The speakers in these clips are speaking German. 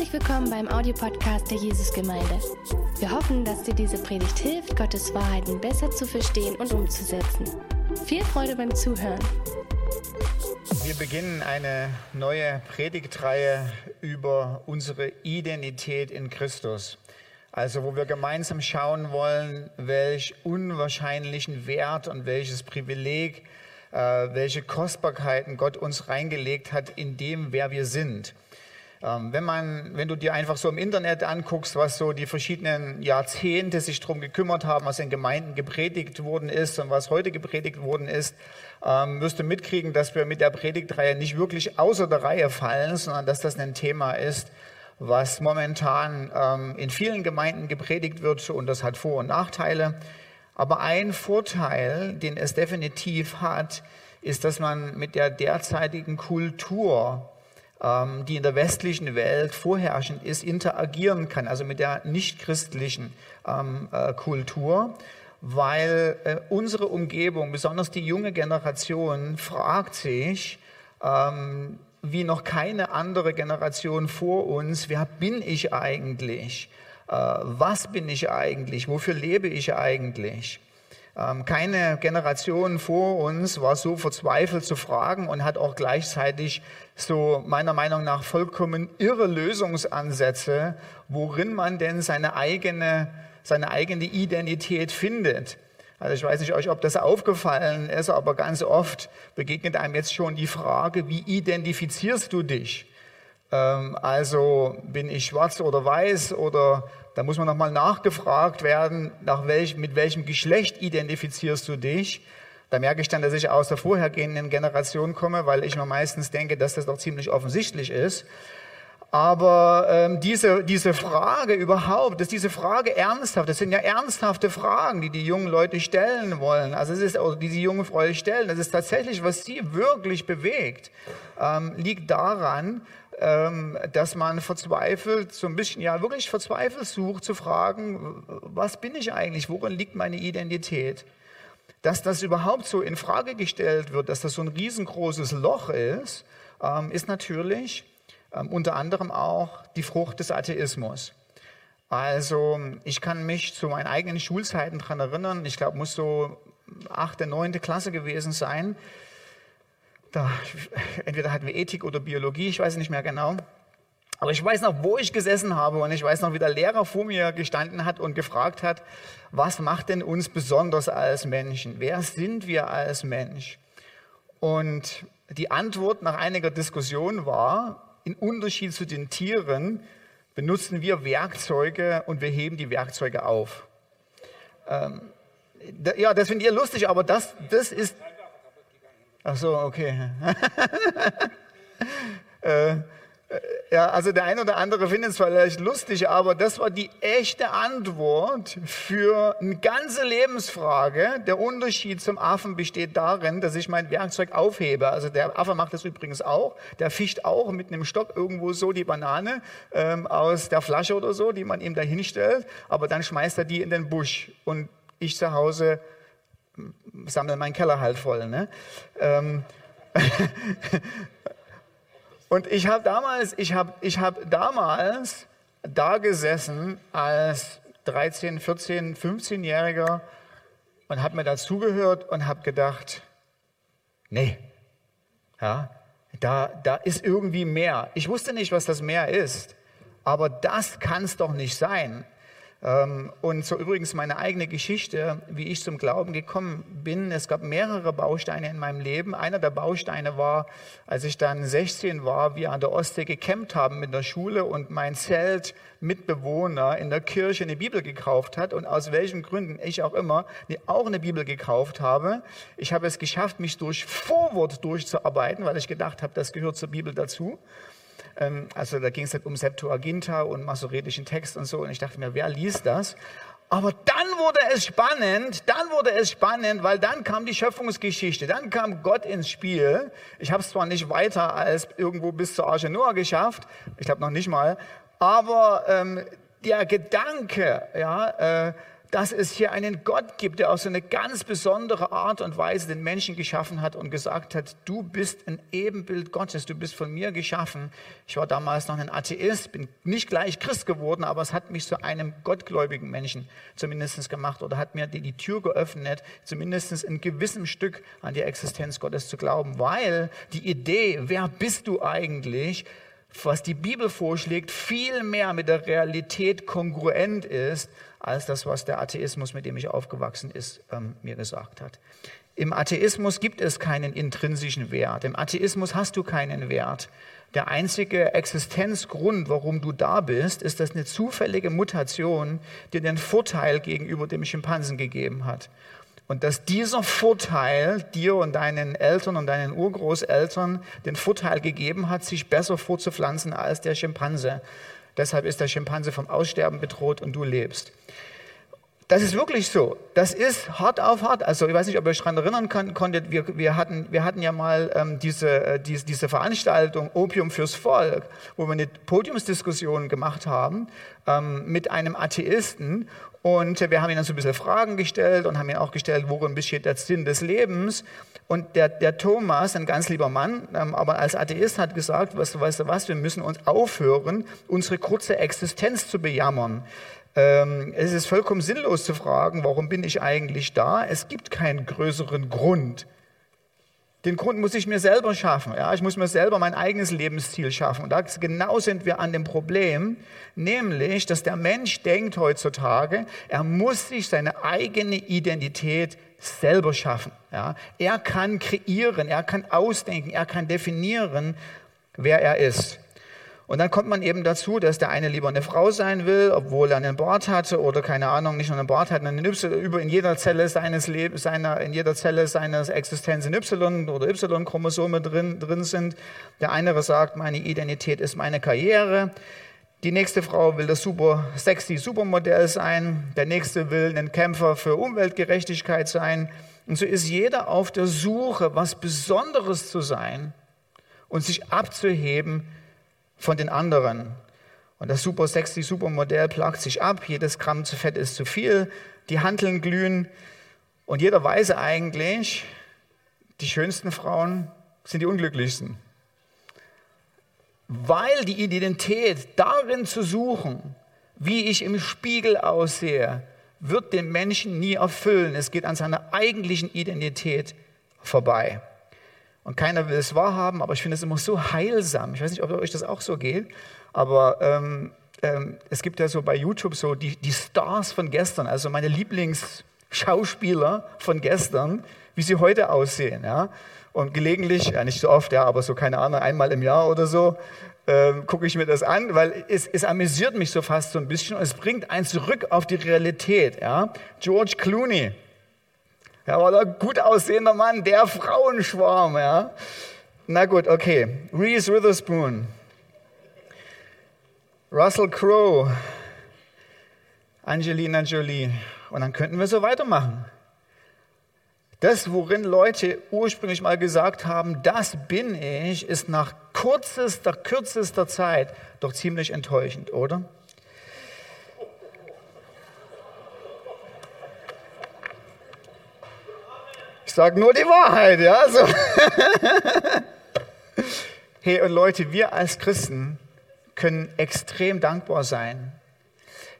Herzlich willkommen beim Audiopodcast der Jesusgemeinde. Wir hoffen, dass dir diese Predigt hilft, Gottes Wahrheiten besser zu verstehen und umzusetzen. Viel Freude beim Zuhören. Wir beginnen eine neue Predigtreihe über unsere Identität in Christus. Also wo wir gemeinsam schauen wollen, welch unwahrscheinlichen Wert und welches Privileg, äh, welche Kostbarkeiten Gott uns reingelegt hat in dem, wer wir sind. Ähm, wenn, man, wenn du dir einfach so im Internet anguckst, was so die verschiedenen Jahrzehnte sich darum gekümmert haben, was in Gemeinden gepredigt worden ist und was heute gepredigt worden ist, ähm, wirst du mitkriegen, dass wir mit der Predigtreihe nicht wirklich außer der Reihe fallen, sondern dass das ein Thema ist, was momentan ähm, in vielen Gemeinden gepredigt wird und das hat Vor- und Nachteile. Aber ein Vorteil, den es definitiv hat, ist, dass man mit der derzeitigen Kultur die in der westlichen Welt vorherrschend ist, interagieren kann, also mit der nichtchristlichen ähm, äh, Kultur, weil äh, unsere Umgebung, besonders die junge Generation, fragt sich, ähm, wie noch keine andere Generation vor uns, wer bin ich eigentlich? Äh, was bin ich eigentlich? Wofür lebe ich eigentlich? Ähm, keine Generation vor uns war so verzweifelt zu fragen und hat auch gleichzeitig so meiner Meinung nach vollkommen irre Lösungsansätze, worin man denn seine eigene, seine eigene Identität findet. Also ich weiß nicht euch, ob das aufgefallen ist, aber ganz oft begegnet einem jetzt schon die Frage, wie identifizierst du dich? Ähm, also bin ich schwarz oder weiß oder da muss man nochmal nachgefragt werden, nach welch, mit welchem Geschlecht identifizierst du dich? Da merke ich dann, dass ich aus der vorhergehenden Generation komme, weil ich mir meistens denke, dass das doch ziemlich offensichtlich ist. Aber ähm, diese, diese Frage überhaupt, dass diese Frage ernsthaft, das sind ja ernsthafte Fragen, die die jungen Leute stellen wollen. Also es ist, die die jungen Frau stellen, das ist tatsächlich, was sie wirklich bewegt, ähm, liegt daran, ähm, dass man verzweifelt, so ein bisschen, ja, wirklich verzweifelt sucht zu fragen, was bin ich eigentlich, worin liegt meine Identität? Dass das überhaupt so in Frage gestellt wird, dass das so ein riesengroßes Loch ist, ähm, ist natürlich ähm, unter anderem auch die Frucht des Atheismus. Also ich kann mich zu meinen eigenen Schulzeiten daran erinnern, ich glaube, muss so achte, neunte Klasse gewesen sein, da, entweder hatten wir Ethik oder Biologie, ich weiß nicht mehr genau. Aber ich weiß noch, wo ich gesessen habe und ich weiß noch, wie der Lehrer vor mir gestanden hat und gefragt hat, was macht denn uns besonders als Menschen? Wer sind wir als Mensch? Und die Antwort nach einiger Diskussion war, in Unterschied zu den Tieren benutzen wir Werkzeuge und wir heben die Werkzeuge auf. Ähm, ja, das findet ihr lustig, aber das, das ist Ach so, okay. äh, ja, also der eine oder andere findet es vielleicht lustig, aber das war die echte Antwort für eine ganze Lebensfrage. Der Unterschied zum Affen besteht darin, dass ich mein Werkzeug aufhebe. Also der Affe macht das übrigens auch. Der fischt auch mit einem Stock irgendwo so die Banane ähm, aus der Flasche oder so, die man ihm da hinstellt. Aber dann schmeißt er die in den Busch. Und ich zu Hause sammle meinen Keller halt voll. Ne? Ähm und ich habe damals, ich habe ich hab damals da gesessen als 13, 14, 15-Jähriger und habe mir dazugehört und habe gedacht, nee, ja, da, da ist irgendwie mehr. Ich wusste nicht, was das Meer ist, aber das kann es doch nicht sein. Ähm, und so übrigens meine eigene Geschichte, wie ich zum Glauben gekommen bin. Es gab mehrere Bausteine in meinem Leben. Einer der Bausteine war, als ich dann 16 war, wir an der Ostsee gecampt haben mit der Schule und mein Zeltmitbewohner in der Kirche eine Bibel gekauft hat und aus welchen Gründen ich auch immer auch eine Bibel gekauft habe. Ich habe es geschafft, mich durch Vorwort durchzuarbeiten, weil ich gedacht habe, das gehört zur Bibel dazu. Ähm, also da ging es halt um Septuaginta und masoretischen Text und so. Und ich dachte mir, wer liest das? Aber dann wurde es spannend, dann wurde es spannend, weil dann kam die Schöpfungsgeschichte, dann kam Gott ins Spiel. Ich habe es zwar nicht weiter als irgendwo bis zur Arche Noah geschafft, ich glaube noch nicht mal, aber ähm, der Gedanke, ja, äh, dass es hier einen Gott gibt, der auf so eine ganz besondere Art und Weise den Menschen geschaffen hat und gesagt hat, du bist ein Ebenbild Gottes, du bist von mir geschaffen. Ich war damals noch ein Atheist, bin nicht gleich Christ geworden, aber es hat mich zu einem gottgläubigen Menschen zumindest gemacht oder hat mir die, Tür geöffnet, zumindest in gewissem Stück an die Existenz Gottes zu glauben, weil die Idee, wer bist du eigentlich, was die Bibel vorschlägt, viel mehr mit der Realität kongruent ist, als das, was der Atheismus, mit dem ich aufgewachsen ist, ähm, mir gesagt hat. Im Atheismus gibt es keinen intrinsischen Wert. Im Atheismus hast du keinen Wert. Der einzige Existenzgrund, warum du da bist, ist, dass eine zufällige Mutation dir den Vorteil gegenüber dem Schimpansen gegeben hat. Und dass dieser Vorteil dir und deinen Eltern und deinen Urgroßeltern den Vorteil gegeben hat, sich besser vorzupflanzen als der Schimpanse. Deshalb ist der Schimpanse vom Aussterben bedroht und du lebst. Das ist wirklich so. Das ist hart auf hart. Also ich weiß nicht, ob ihr euch daran erinnern konntet. Wir, wir, hatten, wir hatten ja mal ähm, diese, äh, diese, diese Veranstaltung Opium fürs Volk, wo wir eine Podiumsdiskussion gemacht haben ähm, mit einem Atheisten. Und wir haben ihm dann so ein bisschen Fragen gestellt und haben ihn auch gestellt, worin besteht der Sinn des Lebens. Und der, der Thomas, ein ganz lieber Mann, ähm, aber als Atheist hat gesagt, weißt du, weißt du was, wir müssen uns aufhören, unsere kurze Existenz zu bejammern. Ähm, es ist vollkommen sinnlos zu fragen, warum bin ich eigentlich da? Es gibt keinen größeren Grund. Den Grund muss ich mir selber schaffen. Ja? Ich muss mir selber mein eigenes Lebensziel schaffen. Und da genau sind wir an dem Problem, nämlich, dass der Mensch denkt heutzutage, er muss sich seine eigene Identität selber schaffen. Ja? Er kann kreieren, er kann ausdenken, er kann definieren, wer er ist. Und dann kommt man eben dazu, dass der eine lieber eine Frau sein will, obwohl er einen Bart hatte oder keine Ahnung, nicht nur einen Bart hat, einen y, über in jeder Zelle seines Lebens, seiner, in jeder Zelle seines Existenz ein Y oder Y-Chromosome drin, drin sind. Der andere sagt, meine Identität ist meine Karriere. Die nächste Frau will das super sexy Supermodell sein. Der nächste will ein Kämpfer für Umweltgerechtigkeit sein. Und so ist jeder auf der Suche, was Besonderes zu sein und sich abzuheben von den anderen. Und das super sexy Supermodell plagt sich ab, jedes Gramm zu Fett ist zu viel, die Handeln glühen und jeder weiß eigentlich, die schönsten Frauen sind die unglücklichsten. Weil die Identität darin zu suchen, wie ich im Spiegel aussehe, wird den Menschen nie erfüllen. Es geht an seiner eigentlichen Identität vorbei. Und keiner will es wahrhaben, aber ich finde es immer so heilsam. Ich weiß nicht, ob euch das auch so geht, aber ähm, ähm, es gibt ja so bei YouTube so die, die Stars von gestern, also meine Lieblingsschauspieler von gestern, wie sie heute aussehen. Ja? Und gelegentlich, ja nicht so oft, ja, aber so keine Ahnung, einmal im Jahr oder so, ähm, gucke ich mir das an, weil es, es amüsiert mich so fast so ein bisschen und es bringt einen zurück auf die Realität. Ja? George Clooney, er war ein gut aussehender Mann, der Frauenschwarm, ja. Na gut, okay. Reese Witherspoon, Russell Crowe, Angelina Jolie. Und dann könnten wir so weitermachen. Das, worin Leute ursprünglich mal gesagt haben, das bin ich, ist nach kürzester, kürzester Zeit doch ziemlich enttäuschend, oder? Ich sage nur die Wahrheit, ja. So. hey, und Leute, wir als Christen können extrem dankbar sein.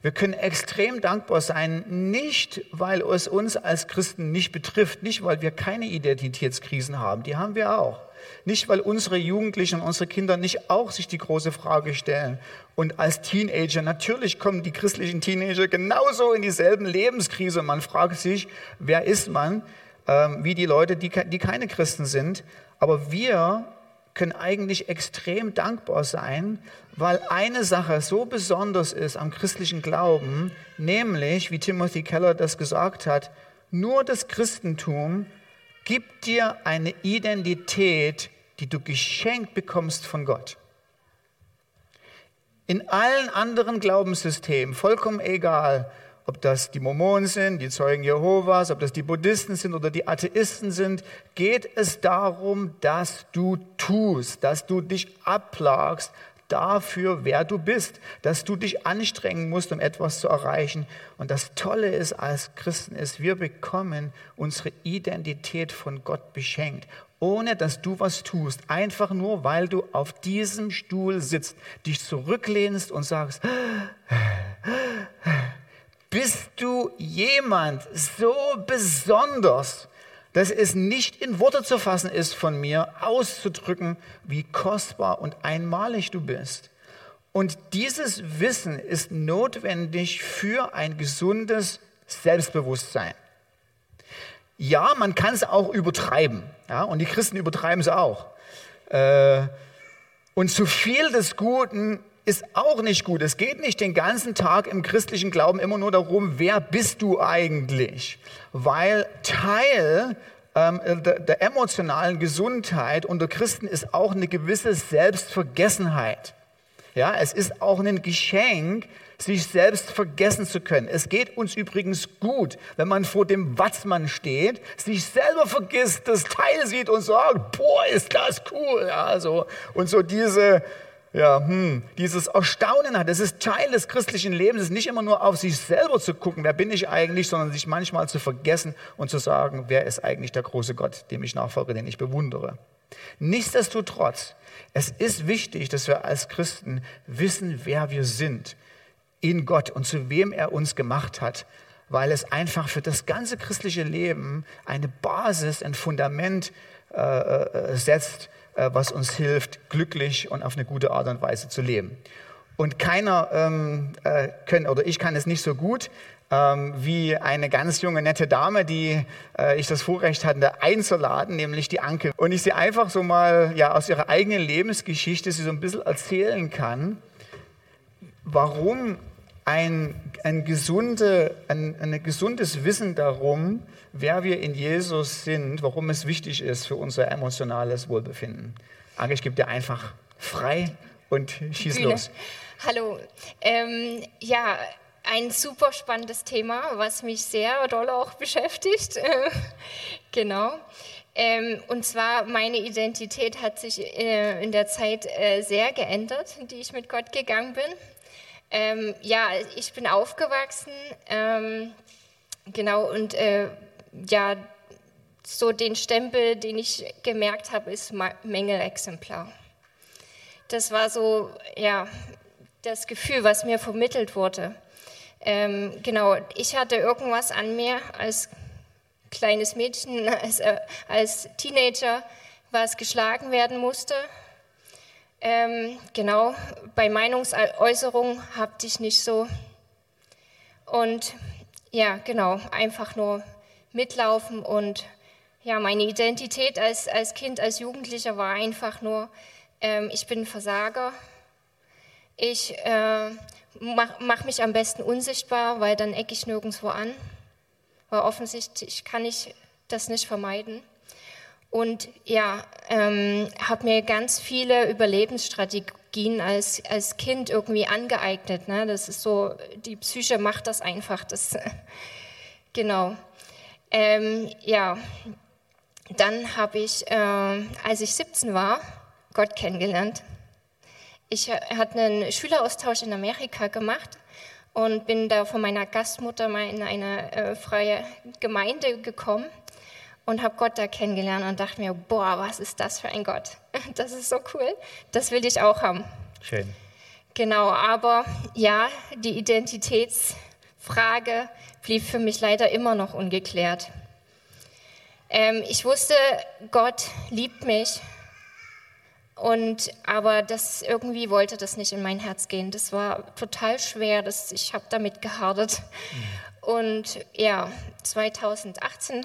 Wir können extrem dankbar sein, nicht weil es uns als Christen nicht betrifft, nicht weil wir keine Identitätskrisen haben, die haben wir auch. Nicht weil unsere Jugendlichen und unsere Kinder nicht auch sich die große Frage stellen. Und als Teenager, natürlich kommen die christlichen Teenager genauso in dieselben Lebenskrise. Man fragt sich, wer ist man? Ähm, wie die Leute, die, die keine Christen sind. Aber wir können eigentlich extrem dankbar sein, weil eine Sache so besonders ist am christlichen Glauben, nämlich, wie Timothy Keller das gesagt hat, nur das Christentum gibt dir eine Identität, die du geschenkt bekommst von Gott. In allen anderen Glaubenssystemen, vollkommen egal, ob das die Mormonen sind, die Zeugen Jehovas, ob das die Buddhisten sind oder die Atheisten sind, geht es darum, dass du tust, dass du dich abplagst, dafür, wer du bist, dass du dich anstrengen musst, um etwas zu erreichen. Und das Tolle ist als Christen ist, wir bekommen unsere Identität von Gott beschenkt, ohne dass du was tust, einfach nur, weil du auf diesem Stuhl sitzt, dich zurücklehnst und sagst, bist du jemand so besonders, dass es nicht in Worte zu fassen ist von mir, auszudrücken, wie kostbar und einmalig du bist. Und dieses Wissen ist notwendig für ein gesundes Selbstbewusstsein. Ja, man kann es auch übertreiben. Ja, und die Christen übertreiben es auch. Äh, und zu viel des Guten ist auch nicht gut. Es geht nicht den ganzen Tag im christlichen Glauben immer nur darum, wer bist du eigentlich? Weil Teil ähm, der, der emotionalen Gesundheit unter Christen ist auch eine gewisse Selbstvergessenheit. Ja, es ist auch ein Geschenk, sich selbst vergessen zu können. Es geht uns übrigens gut, wenn man vor dem Watzmann steht, sich selber vergisst, das Teil sieht und sagt, boah, ist das cool. Ja, so. Und so diese, ja, hm, dieses Erstaunen hat. Das ist Teil des christlichen Lebens, ist nicht immer nur auf sich selber zu gucken, wer bin ich eigentlich, sondern sich manchmal zu vergessen und zu sagen, wer ist eigentlich der große Gott, dem ich nachfolge, den ich bewundere. Nichtsdestotrotz, es ist wichtig, dass wir als Christen wissen, wer wir sind in Gott und zu wem er uns gemacht hat, weil es einfach für das ganze christliche Leben eine Basis, ein Fundament äh, äh setzt, äh, was uns hilft, glücklich und auf eine gute Art und Weise zu leben. Und keiner ähm, äh, können, oder ich kann es nicht so gut, ähm, wie eine ganz junge, nette Dame, die äh, ich das Vorrecht hatte einzuladen, nämlich die Anke. Und ich sie einfach so mal ja, aus ihrer eigenen Lebensgeschichte sie so ein bisschen erzählen kann, warum ein, ein, gesunde, ein, ein gesundes Wissen darum, wer wir in Jesus sind, warum es wichtig ist für unser emotionales Wohlbefinden. Anke, ich gebe dir einfach frei und schieß Bühne. los. Hallo. Ähm, ja, ein super spannendes Thema, was mich sehr doll auch beschäftigt. genau. Ähm, und zwar meine Identität hat sich äh, in der Zeit äh, sehr geändert, die ich mit Gott gegangen bin. Ähm, ja, ich bin aufgewachsen, ähm, genau, und äh, ja, so den Stempel, den ich gemerkt habe, ist Mängelexemplar. Das war so, ja, das Gefühl, was mir vermittelt wurde. Ähm, genau, ich hatte irgendwas an mir als kleines Mädchen, als, äh, als Teenager, was geschlagen werden musste. Ähm, genau, bei Meinungsäußerung habt ich nicht so. Und ja, genau, einfach nur mitlaufen und ja, meine Identität als, als Kind, als Jugendlicher war einfach nur, ähm, ich bin Versager. Ich äh, mache mach mich am besten unsichtbar, weil dann ecke ich nirgendwo an. Weil offensichtlich kann ich das nicht vermeiden. Und ja, ähm, habe mir ganz viele Überlebensstrategien als, als Kind irgendwie angeeignet. Ne? Das ist so, die Psyche macht das einfach. Das, genau. Ähm, ja, dann habe ich, äh, als ich 17 war, Gott kennengelernt. Ich hatte einen Schüleraustausch in Amerika gemacht und bin da von meiner Gastmutter mal in eine äh, freie Gemeinde gekommen und habe Gott da kennengelernt und dachte mir, boah, was ist das für ein Gott? Das ist so cool, das will ich auch haben. Schön. Genau, aber ja, die Identitätsfrage blieb für mich leider immer noch ungeklärt. Ähm, ich wusste, Gott liebt mich, und aber das irgendwie wollte das nicht in mein Herz gehen. Das war total schwer. Das, ich habe damit gehadert. Mhm. Und ja, 2018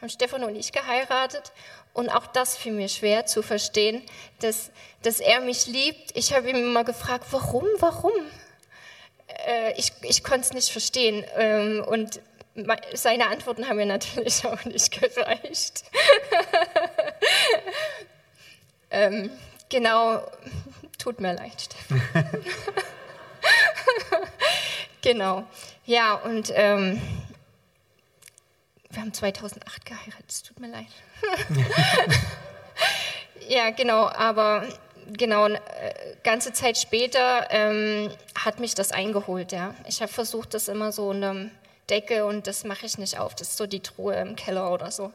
haben Stefan und ich geheiratet. Und auch das fiel mir schwer zu verstehen, dass, dass er mich liebt. Ich habe ihm immer gefragt, warum, warum? Äh, ich ich konnte es nicht verstehen. Ähm, und seine Antworten haben mir natürlich auch nicht gereicht. ähm, genau, tut mir leid, Stefan. genau, ja, und ähm, wir haben 2008 geheiratet, es tut mir leid. ja, genau, aber genau, äh, ganze Zeit später ähm, hat mich das eingeholt. Ja. Ich habe versucht, das immer so unter Decke und das mache ich nicht auf. Das ist so die Truhe im Keller oder so.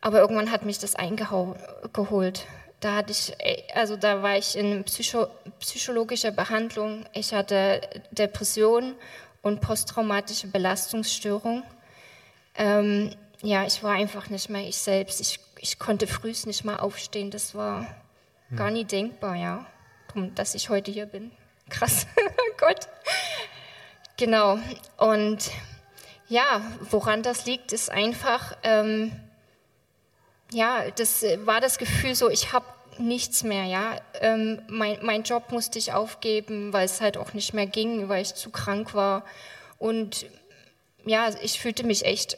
Aber irgendwann hat mich das eingeholt. Da hatte ich, äh, also da war ich in Psycho psychologischer Behandlung. Ich hatte Depression und posttraumatische Belastungsstörung. Ähm, ja, ich war einfach nicht mehr ich selbst. Ich, ich konnte frühst nicht mal aufstehen. Das war hm. gar nie denkbar, ja. Dass ich heute hier bin. Krass. Gott. Genau. Und ja, woran das liegt, ist einfach, ähm, ja, das war das Gefühl so, ich habe nichts mehr, ja. Ähm, mein, mein Job musste ich aufgeben, weil es halt auch nicht mehr ging, weil ich zu krank war. Und ja, ich fühlte mich echt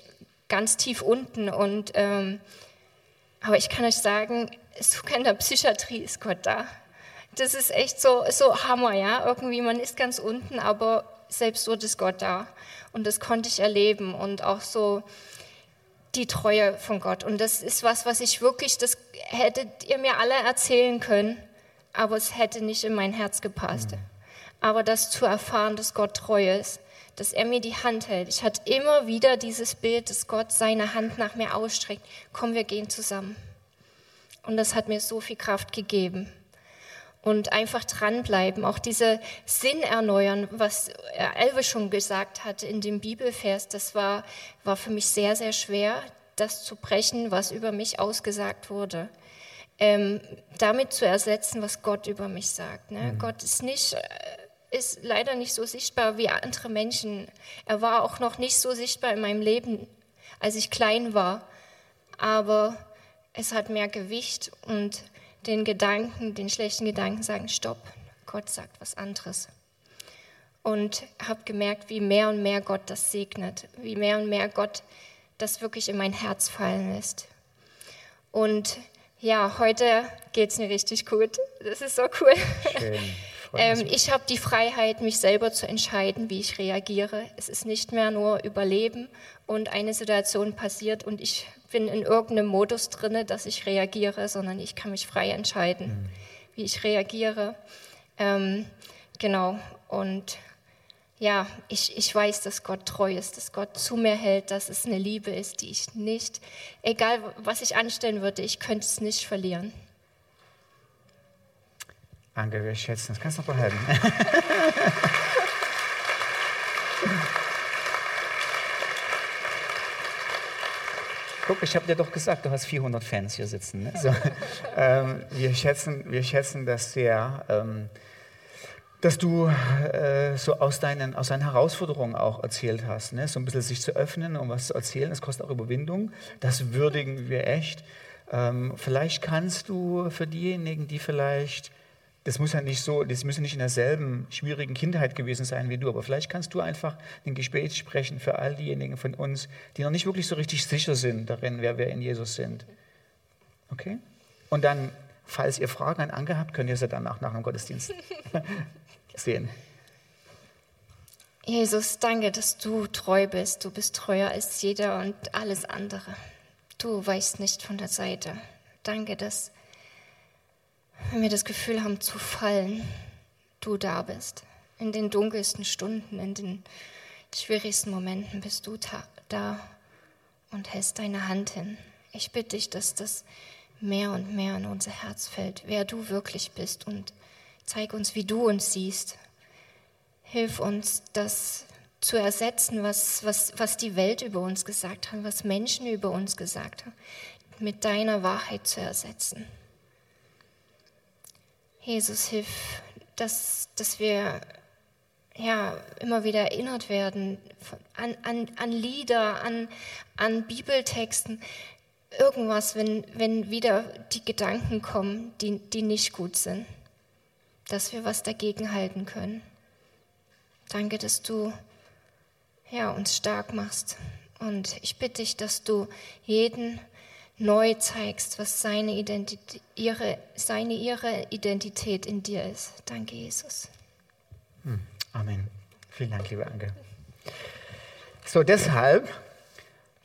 ganz tief unten. Und, ähm, aber ich kann euch sagen, sogar in der Psychiatrie ist Gott da. Das ist echt so, so Hammer, ja. Irgendwie, man ist ganz unten, aber selbst dort ist Gott da. Und das konnte ich erleben. Und auch so, die Treue von Gott. Und das ist was, was ich wirklich, das hättet ihr mir alle erzählen können, aber es hätte nicht in mein Herz gepasst. Mhm. Aber das zu erfahren, dass Gott treu ist, dass er mir die Hand hält. Ich hatte immer wieder dieses Bild, dass Gott seine Hand nach mir ausstreckt. Komm, wir gehen zusammen. Und das hat mir so viel Kraft gegeben. Und einfach dranbleiben, auch diese Sinn erneuern, was Elve schon gesagt hat in dem Bibelvers, das war, war für mich sehr, sehr schwer, das zu brechen, was über mich ausgesagt wurde. Ähm, damit zu ersetzen, was Gott über mich sagt. Ne? Mhm. Gott ist nicht, äh, ist leider nicht so sichtbar wie andere Menschen. Er war auch noch nicht so sichtbar in meinem Leben, als ich klein war. Aber es hat mehr Gewicht und den Gedanken, den schlechten Gedanken sagen, stopp, Gott sagt was anderes. Und habe gemerkt, wie mehr und mehr Gott das segnet, wie mehr und mehr Gott das wirklich in mein Herz fallen lässt. Und ja, heute geht es mir richtig gut. Das ist so cool. Ähm, ich habe die Freiheit, mich selber zu entscheiden, wie ich reagiere. Es ist nicht mehr nur Überleben und eine Situation passiert und ich bin in irgendeinem Modus drin, dass ich reagiere, sondern ich kann mich frei entscheiden, mhm. wie ich reagiere. Ähm, genau. Und ja, ich, ich weiß, dass Gott treu ist, dass Gott zu mir hält, dass es eine Liebe ist, die ich nicht, egal was ich anstellen würde, ich könnte es nicht verlieren. Danke, wir schätzen das. Kannst du noch behalten. Guck, ich habe dir doch gesagt, du hast 400 Fans hier sitzen. Ne? So, ähm, wir, schätzen, wir schätzen das sehr, ähm, dass du äh, so aus deinen, aus deinen Herausforderungen auch erzählt hast. Ne? So ein bisschen sich zu öffnen und was zu erzählen, das kostet auch Überwindung. Das würdigen wir echt. Ähm, vielleicht kannst du für diejenigen, die vielleicht das muss ja nicht so, das müssen nicht in derselben schwierigen Kindheit gewesen sein wie du, aber vielleicht kannst du einfach ein Gespräch sprechen für all diejenigen von uns, die noch nicht wirklich so richtig sicher sind darin, wer wir in Jesus sind. Okay? Und dann, falls ihr Fragen an Anke habt, könnt ihr sie danach nach dem Gottesdienst sehen. Jesus, danke, dass du treu bist. Du bist treuer als jeder und alles andere. Du weichst nicht von der Seite. Danke, dass wenn wir das Gefühl haben zu fallen, du da bist. In den dunkelsten Stunden, in den schwierigsten Momenten bist du da und hältst deine Hand hin. Ich bitte dich, dass das mehr und mehr in unser Herz fällt, wer du wirklich bist und zeig uns, wie du uns siehst. Hilf uns, das zu ersetzen, was, was, was die Welt über uns gesagt hat, was Menschen über uns gesagt haben, mit deiner Wahrheit zu ersetzen. Jesus, hilf, dass, dass wir ja, immer wieder erinnert werden an, an, an Lieder, an, an Bibeltexten, irgendwas, wenn, wenn wieder die Gedanken kommen, die, die nicht gut sind, dass wir was dagegen halten können. Danke, dass du ja, uns stark machst. Und ich bitte dich, dass du jeden neu zeigst, was seine Identität, ihre, seine, ihre Identität in dir ist. Danke, Jesus. Hm, Amen. Vielen Dank, liebe Anke. So, deshalb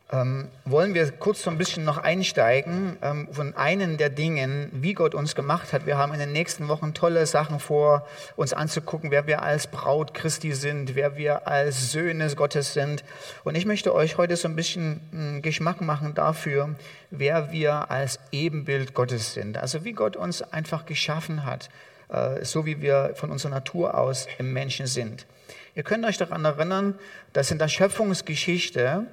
ähm, wollen wir kurz so ein bisschen noch einsteigen ähm, von einen der Dingen, wie Gott uns gemacht hat. Wir haben in den nächsten Wochen tolle Sachen vor, uns anzugucken, wer wir als Braut Christi sind, wer wir als Söhne Gottes sind. Und ich möchte euch heute so ein bisschen hm, Geschmack machen dafür, wer wir als Ebenbild Gottes sind. Also wie Gott uns einfach geschaffen hat, äh, so wie wir von unserer Natur aus im Menschen sind. Ihr könnt euch daran erinnern, dass in der Schöpfungsgeschichte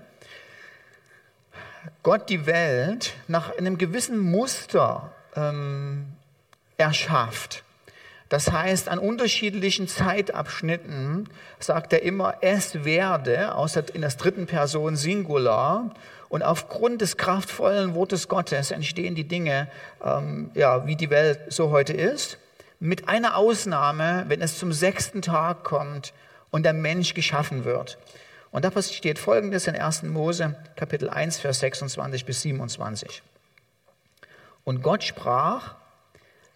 Gott die Welt nach einem gewissen Muster ähm, erschafft. Das heißt, an unterschiedlichen Zeitabschnitten sagt er immer, es werde, außer in der dritten Person Singular. Und aufgrund des kraftvollen Wortes Gottes entstehen die Dinge, ähm, ja, wie die Welt so heute ist. Mit einer Ausnahme, wenn es zum sechsten Tag kommt und der Mensch geschaffen wird. Und da steht folgendes in 1. Mose, Kapitel 1, Vers 26 bis 27. Und Gott sprach,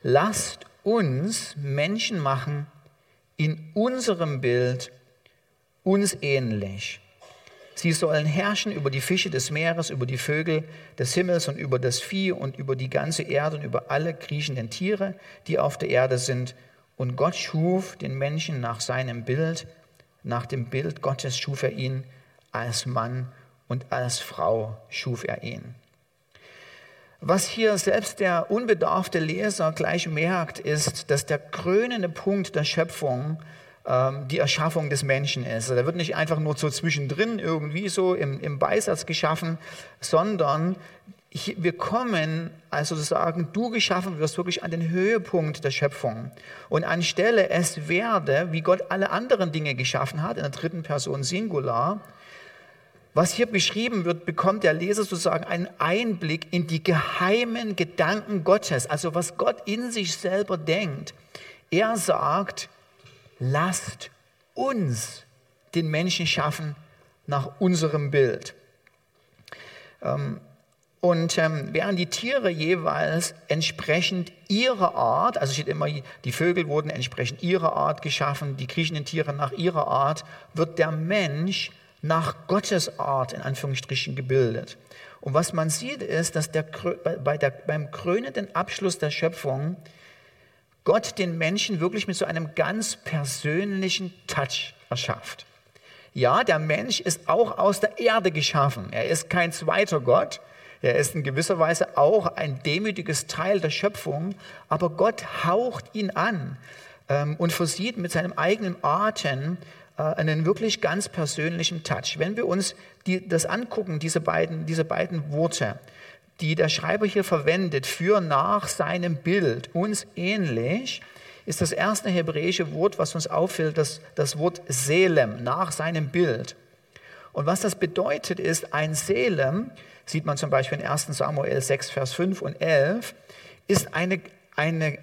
lasst uns Menschen machen in unserem Bild, uns ähnlich. Sie sollen herrschen über die Fische des Meeres, über die Vögel des Himmels und über das Vieh und über die ganze Erde und über alle kriechenden Tiere, die auf der Erde sind. Und Gott schuf den Menschen nach seinem Bild nach dem Bild Gottes schuf er ihn, als Mann und als Frau schuf er ihn. Was hier selbst der unbedarfte Leser gleich merkt, ist, dass der krönende Punkt der Schöpfung ähm, die Erschaffung des Menschen ist. Also da wird nicht einfach nur so zwischendrin irgendwie so im, im Beisatz geschaffen, sondern wir kommen, also sozusagen, du geschaffen wirst wirklich an den Höhepunkt der Schöpfung. Und anstelle es werde, wie Gott alle anderen Dinge geschaffen hat, in der dritten Person Singular, was hier beschrieben wird, bekommt der Leser sozusagen einen Einblick in die geheimen Gedanken Gottes, also was Gott in sich selber denkt. Er sagt, lasst uns den Menschen schaffen nach unserem Bild. Ähm, und ähm, während die Tiere jeweils entsprechend ihrer Art, also steht immer, die Vögel wurden entsprechend ihrer Art geschaffen, die kriechenden Tiere nach ihrer Art, wird der Mensch nach Gottes Art in Anführungsstrichen gebildet. Und was man sieht, ist, dass der, bei der, beim krönenden Abschluss der Schöpfung Gott den Menschen wirklich mit so einem ganz persönlichen Touch erschafft. Ja, der Mensch ist auch aus der Erde geschaffen. Er ist kein zweiter Gott, er ist in gewisser Weise auch ein demütiges Teil der Schöpfung, aber Gott haucht ihn an ähm, und versieht mit seinem eigenen Atem äh, einen wirklich ganz persönlichen Touch. Wenn wir uns die, das angucken, diese beiden, diese beiden Worte, die der Schreiber hier verwendet für nach seinem Bild, uns ähnlich, ist das erste hebräische Wort, was uns auffällt, das, das Wort Selem, nach seinem Bild. Und was das bedeutet, ist, ein Selem sieht man zum Beispiel in 1 Samuel 6, Vers 5 und 11, ist eine, eine,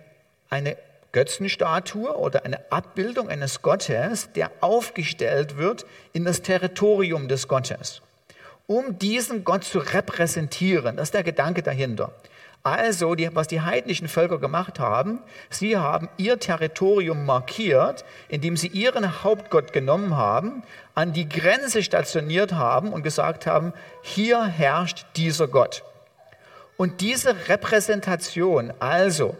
eine Götzenstatue oder eine Abbildung eines Gottes, der aufgestellt wird in das Territorium des Gottes, um diesen Gott zu repräsentieren. Das ist der Gedanke dahinter. Also, die, was die heidnischen Völker gemacht haben, sie haben ihr Territorium markiert, indem sie ihren Hauptgott genommen haben, an die Grenze stationiert haben und gesagt haben, hier herrscht dieser Gott. Und diese Repräsentation, also,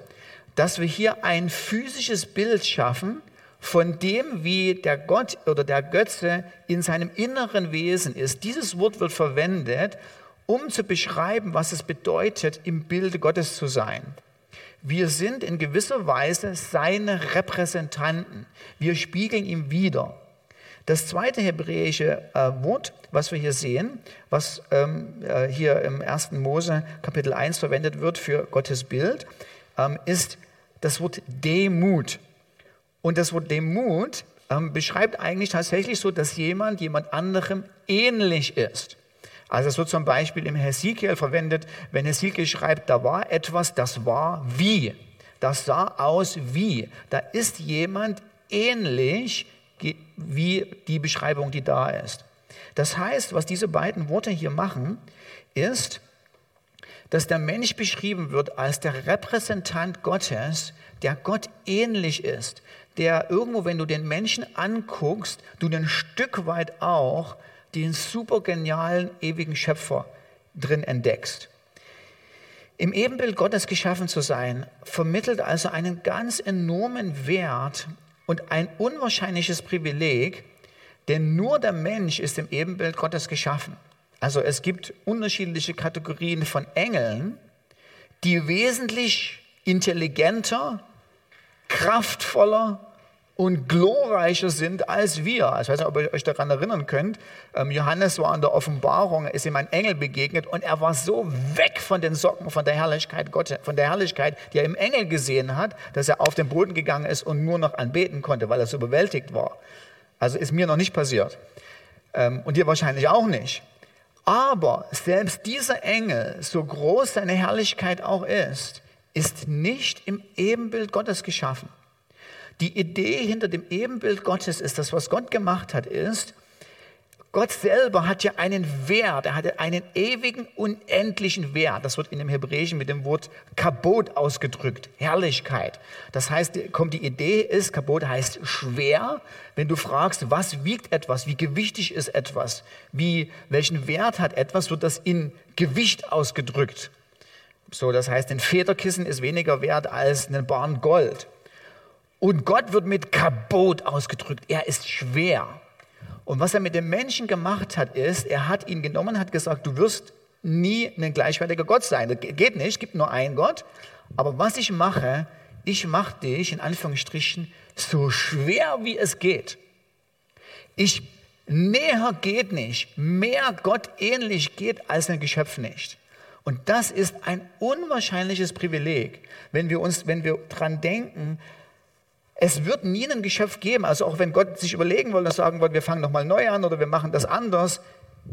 dass wir hier ein physisches Bild schaffen von dem, wie der Gott oder der Götze in seinem inneren Wesen ist, dieses Wort wird verwendet, um zu beschreiben, was es bedeutet, im Bilde Gottes zu sein. Wir sind in gewisser Weise seine Repräsentanten. Wir spiegeln ihm wider. Das zweite hebräische äh, Wort, was wir hier sehen, was ähm, äh, hier im 1. Mose Kapitel 1 verwendet wird für Gottes Bild, ähm, ist das Wort Demut. Und das Wort Demut ähm, beschreibt eigentlich tatsächlich so, dass jemand jemand anderem ähnlich ist. Also es wird zum Beispiel im Hesekiel verwendet, wenn Hesekiel schreibt, da war etwas, das war wie. Das sah aus wie. Da ist jemand ähnlich wie die Beschreibung, die da ist. Das heißt, was diese beiden Worte hier machen, ist, dass der Mensch beschrieben wird als der Repräsentant Gottes, der Gott ähnlich ist, der irgendwo, wenn du den Menschen anguckst, du ein Stück weit auch den supergenialen, ewigen Schöpfer drin entdeckst. Im Ebenbild Gottes geschaffen zu sein, vermittelt also einen ganz enormen Wert und ein unwahrscheinliches Privileg, denn nur der Mensch ist im Ebenbild Gottes geschaffen. Also es gibt unterschiedliche Kategorien von Engeln, die wesentlich intelligenter, kraftvoller und glorreicher sind als wir. Ich weiß nicht, ob ihr euch daran erinnern könnt. Ähm, Johannes war in der Offenbarung, ist ihm ein Engel begegnet und er war so weg von den Socken, von der Herrlichkeit Gottes, von der Herrlichkeit, die er im Engel gesehen hat, dass er auf den Boden gegangen ist und nur noch anbeten konnte, weil er so überwältigt war. Also ist mir noch nicht passiert. Ähm, und dir wahrscheinlich auch nicht. Aber selbst dieser Engel, so groß seine Herrlichkeit auch ist, ist nicht im Ebenbild Gottes geschaffen. Die Idee hinter dem Ebenbild Gottes ist, dass was Gott gemacht hat, ist, Gott selber hat ja einen Wert, er hat einen ewigen, unendlichen Wert. Das wird in dem Hebräischen mit dem Wort Kabot ausgedrückt, Herrlichkeit. Das heißt, kommt die Idee ist, Kabot heißt schwer. Wenn du fragst, was wiegt etwas, wie gewichtig ist etwas, wie, welchen Wert hat etwas, wird das in Gewicht ausgedrückt. So, das heißt, ein Federkissen ist weniger wert als ein Bahn Gold. Und Gott wird mit Kabot ausgedrückt. Er ist schwer. Und was er mit dem Menschen gemacht hat, ist, er hat ihn genommen, hat gesagt, du wirst nie ein gleichwertiger Gott sein. Das geht nicht, gibt nur einen Gott. Aber was ich mache, ich mache dich in Anführungsstrichen so schwer wie es geht. Ich näher geht nicht, mehr Gott ähnlich geht als ein Geschöpf nicht. Und das ist ein unwahrscheinliches Privileg, wenn wir uns, wenn wir dran denken, es wird nie ein Geschöpf geben, also auch wenn Gott sich überlegen wollte und sagen wollte, wir fangen nochmal neu an oder wir machen das anders,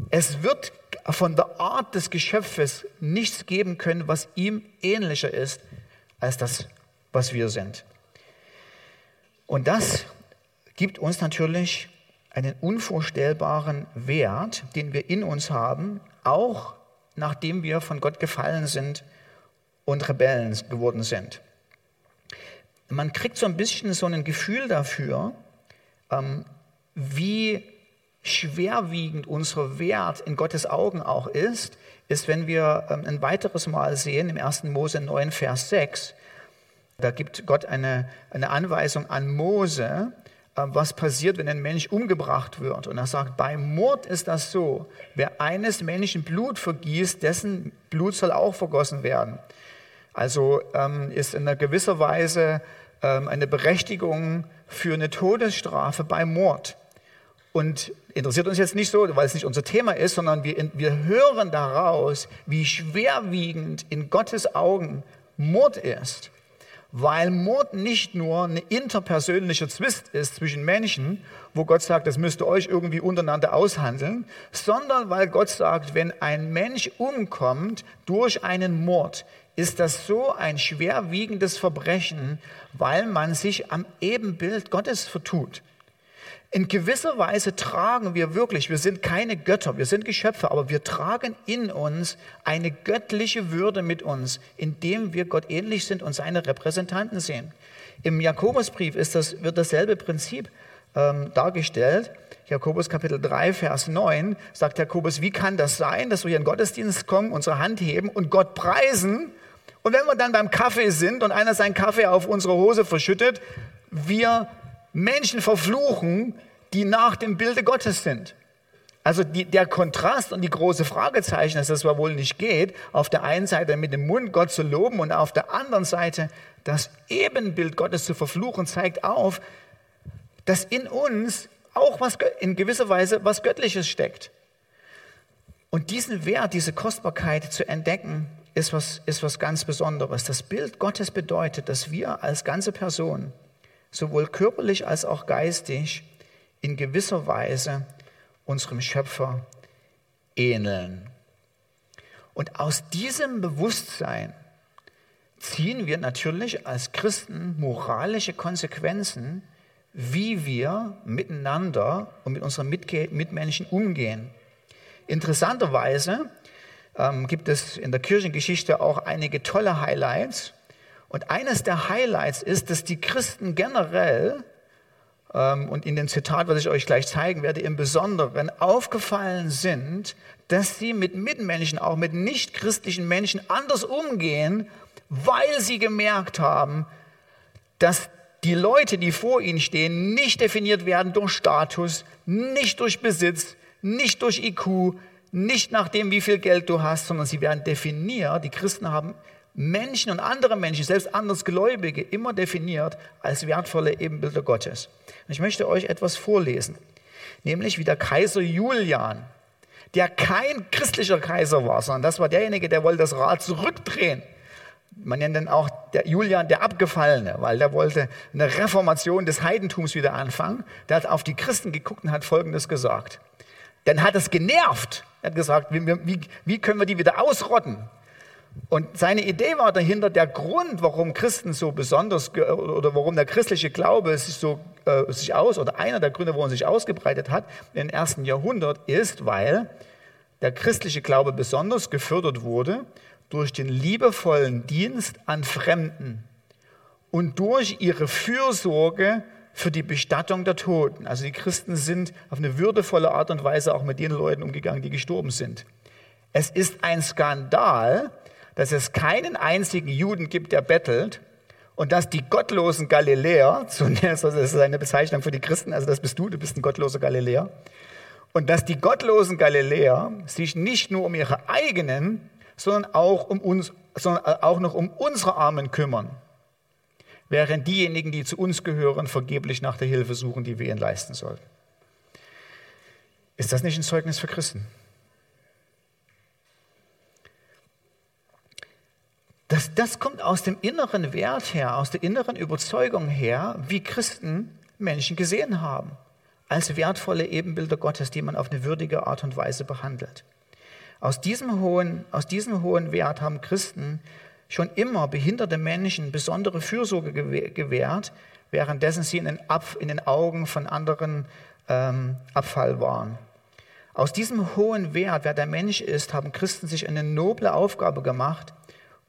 es wird von der Art des Geschöpfes nichts geben können, was ihm ähnlicher ist als das, was wir sind. Und das gibt uns natürlich einen unvorstellbaren Wert, den wir in uns haben, auch nachdem wir von Gott gefallen sind und Rebellen geworden sind man kriegt so ein bisschen so ein Gefühl dafür, ähm, wie schwerwiegend unser Wert in Gottes Augen auch ist, ist, wenn wir ähm, ein weiteres Mal sehen im 1. Mose 9, Vers 6. Da gibt Gott eine, eine Anweisung an Mose, äh, was passiert, wenn ein Mensch umgebracht wird. Und er sagt, bei Mord ist das so, wer eines Menschen Blut vergießt, dessen Blut soll auch vergossen werden. Also ähm, ist in einer gewisser Weise eine Berechtigung für eine Todesstrafe bei Mord. Und interessiert uns jetzt nicht so, weil es nicht unser Thema ist, sondern wir, wir hören daraus, wie schwerwiegend in Gottes Augen Mord ist. Weil Mord nicht nur ein interpersönlicher Zwist ist zwischen Menschen, wo Gott sagt, das müsst ihr euch irgendwie untereinander aushandeln, sondern weil Gott sagt, wenn ein Mensch umkommt durch einen Mord, ist das so ein schwerwiegendes Verbrechen, weil man sich am Ebenbild Gottes vertut. In gewisser Weise tragen wir wirklich, wir sind keine Götter, wir sind Geschöpfe, aber wir tragen in uns eine göttliche Würde mit uns, indem wir Gott ähnlich sind und seine Repräsentanten sehen. Im Jakobusbrief ist das, wird dasselbe Prinzip ähm, dargestellt. Jakobus Kapitel 3, Vers 9 sagt Jakobus, wie kann das sein, dass wir hier in den Gottesdienst kommen, unsere Hand heben und Gott preisen und wenn wir dann beim Kaffee sind und einer seinen Kaffee auf unsere Hose verschüttet, wir Menschen verfluchen, die nach dem Bilde Gottes sind. Also die, der Kontrast und die große Fragezeichen, dass das wohl nicht geht, auf der einen Seite mit dem Mund Gott zu loben und auf der anderen Seite das Ebenbild Gottes zu verfluchen, zeigt auf, dass in uns auch was, in gewisser Weise was Göttliches steckt. Und diesen Wert, diese Kostbarkeit zu entdecken, ist was, ist was ganz Besonderes. Das Bild Gottes bedeutet, dass wir als ganze Person, sowohl körperlich als auch geistig, in gewisser Weise unserem Schöpfer ähneln. Und aus diesem Bewusstsein ziehen wir natürlich als Christen moralische Konsequenzen, wie wir miteinander und mit unseren Mitmenschen umgehen. Interessanterweise ähm, gibt es in der Kirchengeschichte auch einige tolle Highlights. Und eines der Highlights ist, dass die Christen generell ähm, und in dem Zitat, was ich euch gleich zeigen werde, im Besonderen aufgefallen sind, dass sie mit Mitmenschen, auch mit nichtchristlichen Menschen anders umgehen, weil sie gemerkt haben, dass die Leute, die vor ihnen stehen, nicht definiert werden durch Status, nicht durch Besitz, nicht durch IQ, nicht nach dem, wie viel Geld du hast, sondern sie werden definiert. Die Christen haben Menschen und andere Menschen, selbst Andersgläubige, immer definiert als wertvolle Ebenbilder Gottes. Und ich möchte euch etwas vorlesen, nämlich wie der Kaiser Julian, der kein christlicher Kaiser war, sondern das war derjenige, der wollte das Rad zurückdrehen. Man nennt ihn auch der Julian der Abgefallene, weil der wollte eine Reformation des Heidentums wieder anfangen. Der hat auf die Christen geguckt und hat Folgendes gesagt. Dann hat es genervt. Er hat gesagt, wie, wie, wie können wir die wieder ausrotten? Und seine Idee war dahinter, der Grund, warum Christen so besonders oder warum der christliche Glaube sich so äh, sich aus oder einer der Gründe, warum er sich ausgebreitet hat im ersten Jahrhundert, ist, weil der christliche Glaube besonders gefördert wurde durch den liebevollen Dienst an Fremden und durch ihre Fürsorge für die Bestattung der Toten. Also die Christen sind auf eine würdevolle Art und Weise auch mit den Leuten umgegangen, die gestorben sind. Es ist ein Skandal, dass es keinen einzigen Juden gibt, der bettelt und dass die gottlosen Galiläer, zunächst, das ist eine Bezeichnung für die Christen, also das bist du, du bist ein gottloser Galiläer, und dass die gottlosen Galiläer sich nicht nur um ihre eigenen, sondern auch, um uns, sondern auch noch um unsere Armen kümmern, während diejenigen, die zu uns gehören, vergeblich nach der Hilfe suchen, die wir ihnen leisten sollten. Ist das nicht ein Zeugnis für Christen? Das, das kommt aus dem inneren Wert her, aus der inneren Überzeugung her, wie Christen Menschen gesehen haben, als wertvolle Ebenbilder Gottes, die man auf eine würdige Art und Weise behandelt. Aus diesem hohen, aus diesem hohen Wert haben Christen schon immer behinderte Menschen besondere Fürsorge gewährt, währenddessen sie in den, Ab, in den Augen von anderen ähm, Abfall waren. Aus diesem hohen Wert, wer der Mensch ist, haben Christen sich eine noble Aufgabe gemacht,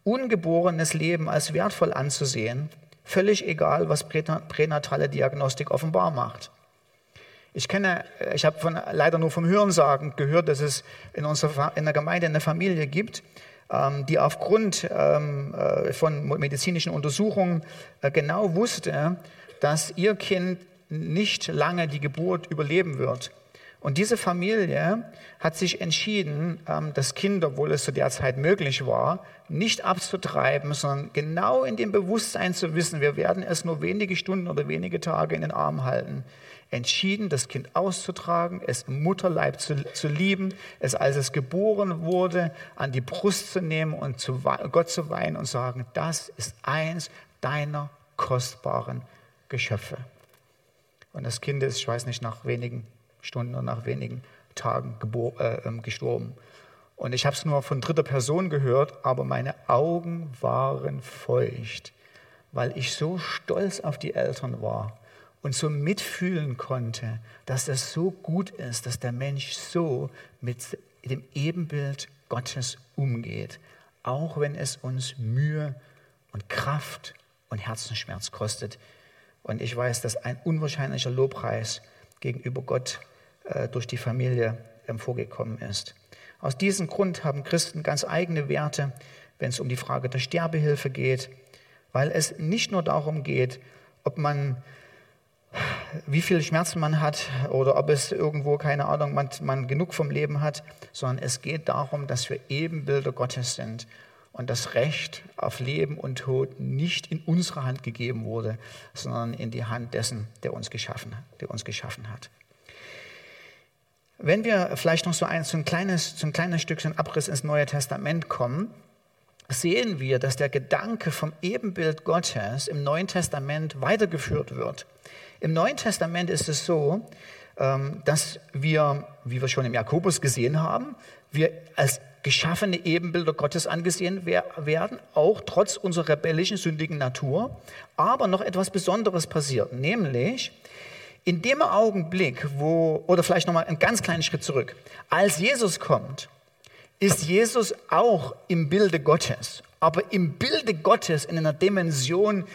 ungeborenes Leben als wertvoll anzusehen, völlig egal, was pränatale Diagnostik offenbar macht. Ich kenne, ich habe von, leider nur vom Hörensagen gehört, dass es in, unserer, in der Gemeinde eine Familie gibt, ähm, die aufgrund ähm, äh, von medizinischen Untersuchungen äh, genau wusste, dass ihr Kind nicht lange die Geburt überleben wird. Und diese Familie hat sich entschieden, ähm, das Kind, obwohl es zu der Zeit möglich war, nicht abzutreiben, sondern genau in dem Bewusstsein zu wissen, wir werden es nur wenige Stunden oder wenige Tage in den Arm halten. Entschieden, das Kind auszutragen, es im Mutterleib zu, zu lieben, es als es geboren wurde, an die Brust zu nehmen und zu Gott zu weinen und sagen, das ist eins deiner kostbaren Geschöpfe. Und das Kind ist, ich weiß nicht, nach wenigen Stunden und nach wenigen Tagen äh, ähm, gestorben. Und ich habe es nur von dritter Person gehört, aber meine Augen waren feucht, weil ich so stolz auf die Eltern war und so mitfühlen konnte, dass es so gut ist, dass der Mensch so mit dem Ebenbild Gottes umgeht, auch wenn es uns Mühe und Kraft und Herzensschmerz kostet. Und ich weiß, dass ein unwahrscheinlicher Lobpreis gegenüber Gott äh, durch die Familie vorgekommen ist. Aus diesem Grund haben Christen ganz eigene Werte, wenn es um die Frage der Sterbehilfe geht, weil es nicht nur darum geht, ob man wie viel Schmerzen man hat oder ob es irgendwo, keine Ahnung, man, man genug vom Leben hat, sondern es geht darum, dass wir Ebenbilder Gottes sind und das Recht auf Leben und Tod nicht in unsere Hand gegeben wurde, sondern in die Hand dessen, der uns geschaffen, der uns geschaffen hat. Wenn wir vielleicht noch so ein, so ein, kleines, so ein kleines Stückchen Abriss ins Neue Testament kommen, sehen wir, dass der Gedanke vom Ebenbild Gottes im Neuen Testament weitergeführt wird. Im Neuen Testament ist es so, ähm, dass wir, wie wir schon im Jakobus gesehen haben, wir als geschaffene Ebenbilder Gottes angesehen werden, auch trotz unserer rebellischen, sündigen Natur. Aber noch etwas Besonderes passiert, nämlich in dem Augenblick, wo, oder vielleicht nochmal einen ganz kleinen Schritt zurück, als Jesus kommt, ist Jesus auch im Bilde Gottes, aber im Bilde Gottes in einer Dimension,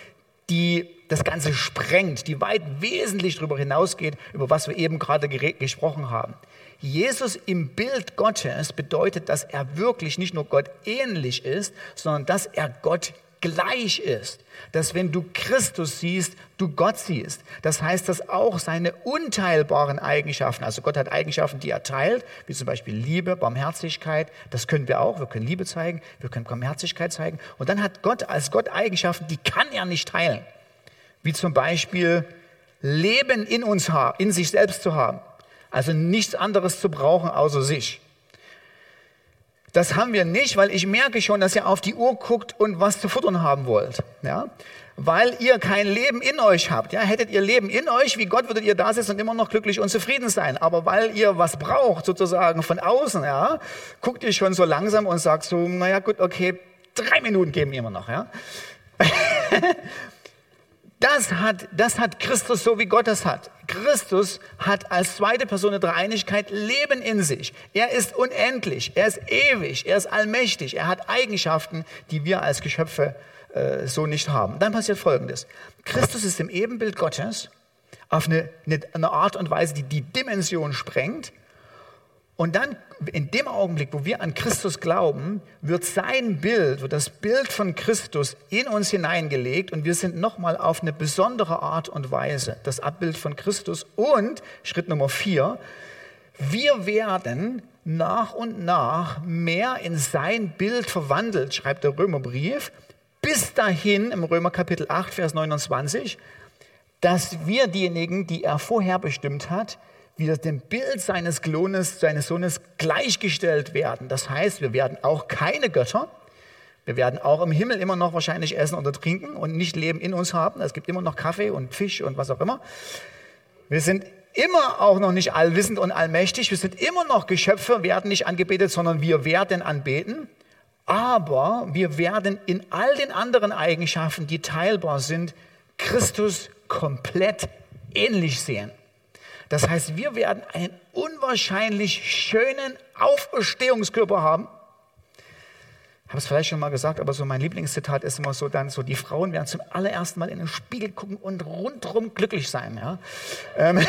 die das Ganze sprengt, die weit wesentlich darüber hinausgeht, über was wir eben gerade gesprochen haben. Jesus im Bild Gottes bedeutet, dass er wirklich nicht nur Gott ähnlich ist, sondern dass er Gott gleich ist. Dass wenn du Christus siehst, du Gott siehst. Das heißt, dass auch seine unteilbaren Eigenschaften, also Gott hat Eigenschaften, die er teilt, wie zum Beispiel Liebe, Barmherzigkeit, das können wir auch. Wir können Liebe zeigen, wir können Barmherzigkeit zeigen. Und dann hat Gott als Gott Eigenschaften, die kann er nicht teilen. Wie zum Beispiel Leben in uns in sich selbst zu haben. Also nichts anderes zu brauchen außer sich. Das haben wir nicht, weil ich merke schon, dass ihr auf die Uhr guckt und was zu futtern haben wollt. Ja? Weil ihr kein Leben in euch habt. Ja? Hättet ihr Leben in euch, wie Gott würdet ihr da sitzen und immer noch glücklich und zufrieden sein. Aber weil ihr was braucht, sozusagen von außen, ja, guckt ihr schon so langsam und sagt so, naja gut, okay, drei Minuten geben immer noch. Ja? Das hat, das hat Christus so, wie Gott es hat. Christus hat als zweite Person der Dreieinigkeit Leben in sich. Er ist unendlich, er ist ewig, er ist allmächtig, er hat Eigenschaften, die wir als Geschöpfe äh, so nicht haben. Dann passiert Folgendes. Christus ist im Ebenbild Gottes auf eine, eine Art und Weise, die die Dimension sprengt. Und dann, in dem Augenblick, wo wir an Christus glauben, wird sein Bild, wird das Bild von Christus in uns hineingelegt und wir sind nochmal auf eine besondere Art und Weise das Abbild von Christus. Und Schritt Nummer vier, wir werden nach und nach mehr in sein Bild verwandelt, schreibt der Römerbrief, bis dahin im Römer Kapitel 8, Vers 29, dass wir diejenigen, die er vorher bestimmt hat, wieder dem Bild seines Klones, seines Sohnes gleichgestellt werden. Das heißt, wir werden auch keine Götter. Wir werden auch im Himmel immer noch wahrscheinlich essen oder trinken und nicht Leben in uns haben. Es gibt immer noch Kaffee und Fisch und was auch immer. Wir sind immer auch noch nicht allwissend und allmächtig. Wir sind immer noch Geschöpfe, werden nicht angebetet, sondern wir werden anbeten. Aber wir werden in all den anderen Eigenschaften, die teilbar sind, Christus komplett ähnlich sehen. Das heißt, wir werden einen unwahrscheinlich schönen Auferstehungskörper haben. Ich habe es vielleicht schon mal gesagt, aber so mein Lieblingszitat ist immer so dann so, die Frauen werden zum allerersten Mal in den Spiegel gucken und rundherum glücklich sein. Ja? Ähm,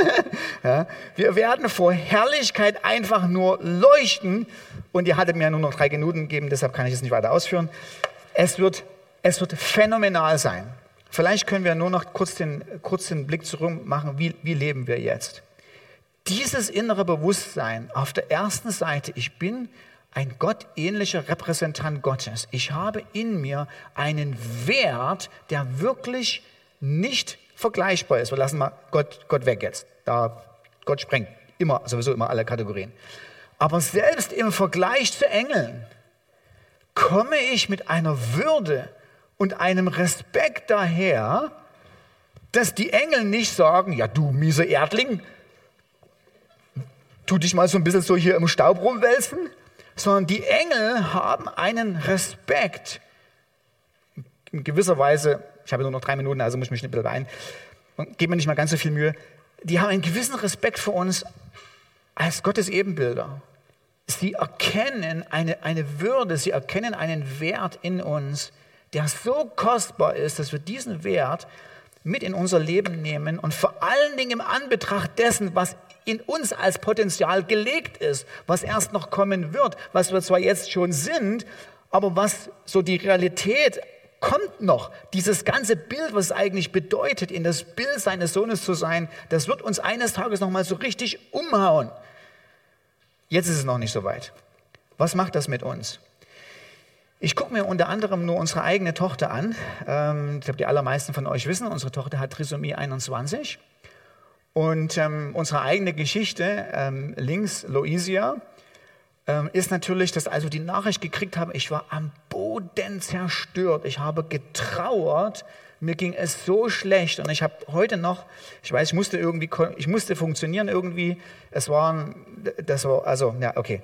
ja? Wir werden vor Herrlichkeit einfach nur leuchten und ihr hattet mir nur noch drei Minuten gegeben, deshalb kann ich es nicht weiter ausführen. Es wird, es wird phänomenal sein. Vielleicht können wir nur noch kurz den, kurz den Blick zurück machen, wie, wie leben wir jetzt? Dieses innere Bewusstsein auf der ersten Seite, ich bin ein gottähnlicher Repräsentant Gottes. Ich habe in mir einen Wert, der wirklich nicht vergleichbar ist. Wir lassen mal Gott, Gott weg jetzt. Da, Gott sprengt immer, sowieso immer alle Kategorien. Aber selbst im Vergleich zu Engeln komme ich mit einer Würde und einem Respekt daher, dass die Engel nicht sagen, ja du mieser Erdling, tu dich mal so ein bisschen so hier im Staub rumwälzen, sondern die Engel haben einen Respekt. In gewisser Weise, ich habe nur noch drei Minuten, also muss ich mich ein bisschen beeilen und gebe mir nicht mal ganz so viel Mühe. Die haben einen gewissen Respekt für uns als Gottes Ebenbilder. Sie erkennen eine, eine Würde, sie erkennen einen Wert in uns, der so kostbar ist, dass wir diesen Wert mit in unser Leben nehmen und vor allen Dingen im Anbetracht dessen, was in uns als Potenzial gelegt ist, was erst noch kommen wird, was wir zwar jetzt schon sind, aber was so die Realität kommt noch. Dieses ganze Bild, was es eigentlich bedeutet, in das Bild seines Sohnes zu sein, das wird uns eines Tages noch mal so richtig umhauen. Jetzt ist es noch nicht so weit. Was macht das mit uns? Ich gucke mir unter anderem nur unsere eigene Tochter an. Ähm, ich glaube, die allermeisten von euch wissen, unsere Tochter hat Trisomie 21. Und ähm, unsere eigene Geschichte, ähm, links Loisia, ähm, ist natürlich, dass also die Nachricht gekriegt habe, ich war am Boden zerstört. Ich habe getrauert. Mir ging es so schlecht und ich habe heute noch, ich weiß, ich musste irgendwie, ich musste funktionieren irgendwie. Es waren, das war, also, ja, okay.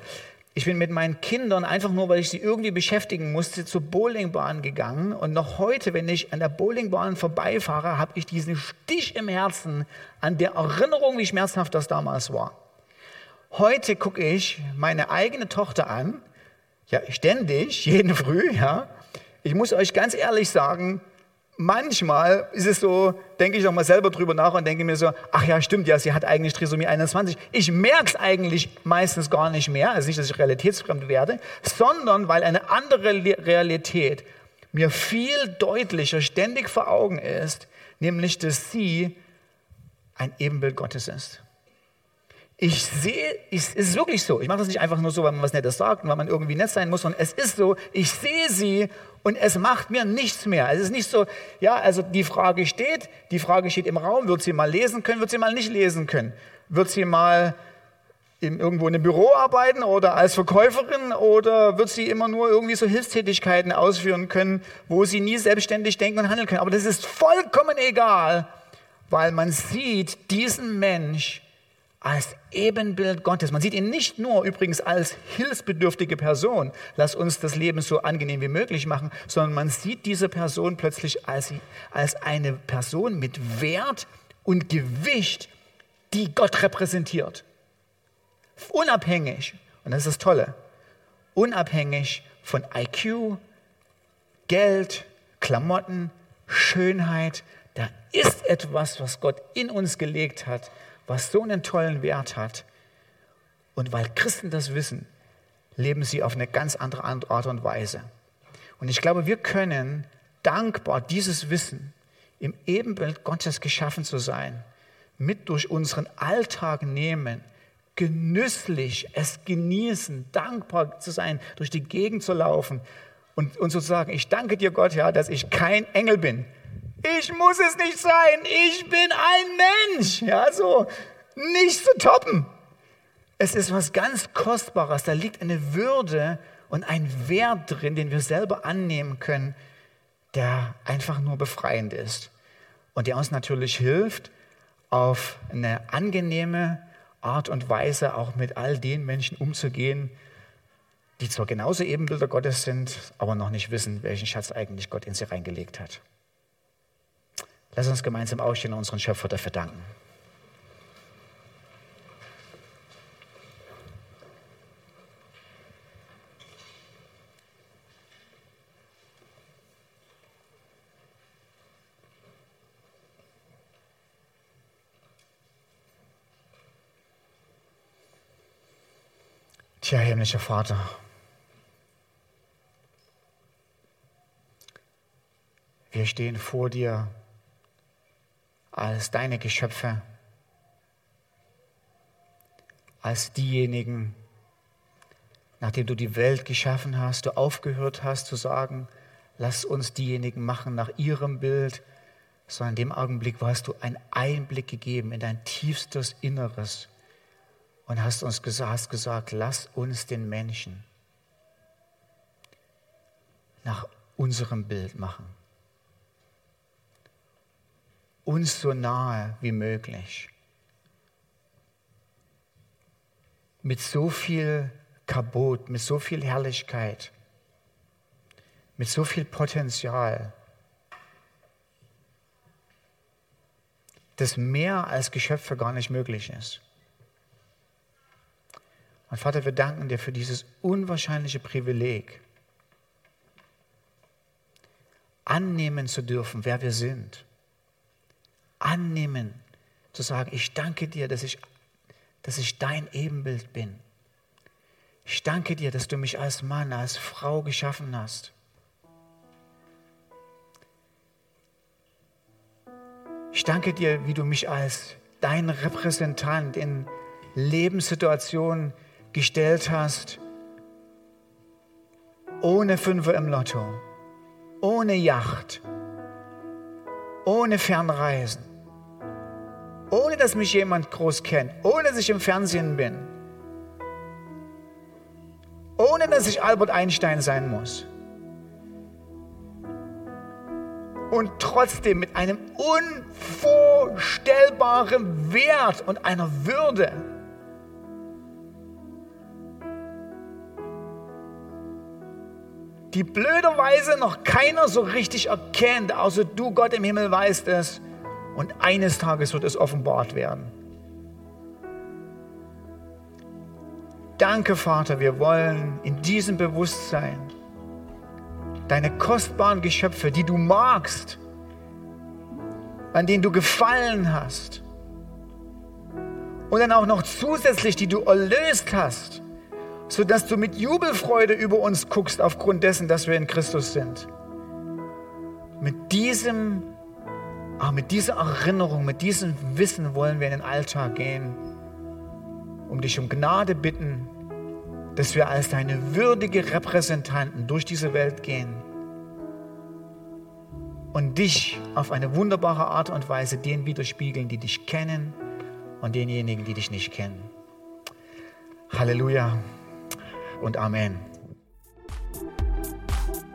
Ich bin mit meinen Kindern einfach nur, weil ich sie irgendwie beschäftigen musste, zur Bowlingbahn gegangen. Und noch heute, wenn ich an der Bowlingbahn vorbeifahre, habe ich diesen Stich im Herzen an der Erinnerung, wie schmerzhaft das damals war. Heute gucke ich meine eigene Tochter an, ja, ständig, jeden Früh, ja. Ich muss euch ganz ehrlich sagen, manchmal ist es so, denke ich noch mal selber drüber nach und denke mir so, ach ja, stimmt ja, sie hat eigentlich Trisomie 21. Ich merke es eigentlich meistens gar nicht mehr, also nicht, dass ich realitätsfremd werde, sondern weil eine andere Realität mir viel deutlicher ständig vor Augen ist, nämlich, dass sie ein Ebenbild Gottes ist. Ich sehe, ich, es ist wirklich so. Ich mache das nicht einfach nur so, weil man was Nettes sagt und weil man irgendwie nett sein muss, sondern es ist so, ich sehe sie und es macht mir nichts mehr. Es ist nicht so, ja, also die Frage steht, die Frage steht im Raum, wird sie mal lesen können, wird sie mal nicht lesen können? Wird sie mal im, irgendwo in einem Büro arbeiten oder als Verkäuferin oder wird sie immer nur irgendwie so Hilfstätigkeiten ausführen können, wo sie nie selbstständig denken und handeln können? Aber das ist vollkommen egal, weil man sieht diesen Mensch als Ebenbild Gottes. Man sieht ihn nicht nur übrigens als hilfsbedürftige Person, lass uns das Leben so angenehm wie möglich machen, sondern man sieht diese Person plötzlich als, als eine Person mit Wert und Gewicht, die Gott repräsentiert. Unabhängig, und das ist das Tolle, unabhängig von IQ, Geld, Klamotten, Schönheit, da ist etwas, was Gott in uns gelegt hat, was so einen tollen Wert hat. Und weil Christen das wissen, leben sie auf eine ganz andere Art und Weise. Und ich glaube, wir können dankbar dieses Wissen, im Ebenbild Gottes geschaffen zu sein, mit durch unseren Alltag nehmen, genüsslich es genießen, dankbar zu sein, durch die Gegend zu laufen und, und sozusagen, ich danke dir Gott, ja, dass ich kein Engel bin, ich muss es nicht sein. Ich bin ein Mensch. Ja, so nicht zu toppen. Es ist was ganz Kostbares. Da liegt eine Würde und ein Wert drin, den wir selber annehmen können, der einfach nur befreiend ist. Und der uns natürlich hilft, auf eine angenehme Art und Weise auch mit all den Menschen umzugehen, die zwar genauso Ebenbilder Gottes sind, aber noch nicht wissen, welchen Schatz eigentlich Gott in sie reingelegt hat. Lass uns gemeinsam aufstehen und unseren Schöpfer dafür danken. Tja, himmlischer Vater, wir stehen vor dir als deine Geschöpfe, als diejenigen, nachdem du die Welt geschaffen hast, du aufgehört hast zu sagen, lass uns diejenigen machen nach ihrem Bild, sondern in dem Augenblick hast du einen Einblick gegeben in dein tiefstes Inneres und hast uns gesagt, hast gesagt lass uns den Menschen nach unserem Bild machen uns so nahe wie möglich. Mit so viel Kabot, mit so viel Herrlichkeit, mit so viel Potenzial, das mehr als Geschöpfe gar nicht möglich ist. Und Vater, wir danken dir für dieses unwahrscheinliche Privileg, annehmen zu dürfen, wer wir sind annehmen, zu sagen, ich danke dir, dass ich, dass ich dein Ebenbild bin. Ich danke dir, dass du mich als Mann, als Frau geschaffen hast. Ich danke dir, wie du mich als dein Repräsentant in Lebenssituationen gestellt hast, ohne Fünfer im Lotto, ohne Yacht, ohne Fernreisen ohne dass mich jemand groß kennt, ohne dass ich im Fernsehen bin, ohne dass ich Albert Einstein sein muss. Und trotzdem mit einem unvorstellbaren Wert und einer Würde. Die blöderweise noch keiner so richtig erkennt, außer du Gott im Himmel weißt es und eines Tages wird es offenbart werden. Danke, Vater, wir wollen in diesem Bewusstsein deine kostbaren Geschöpfe, die du magst, an denen du gefallen hast. Und dann auch noch zusätzlich, die du erlöst hast, sodass du mit Jubelfreude über uns guckst aufgrund dessen, dass wir in Christus sind. Mit diesem, auch mit dieser Erinnerung, mit diesem Wissen wollen wir in den Alltag gehen, um dich um Gnade bitten, dass wir als deine würdige Repräsentanten durch diese Welt gehen und dich auf eine wunderbare Art und Weise denen widerspiegeln, die dich kennen und denjenigen, die dich nicht kennen. Halleluja und Amen.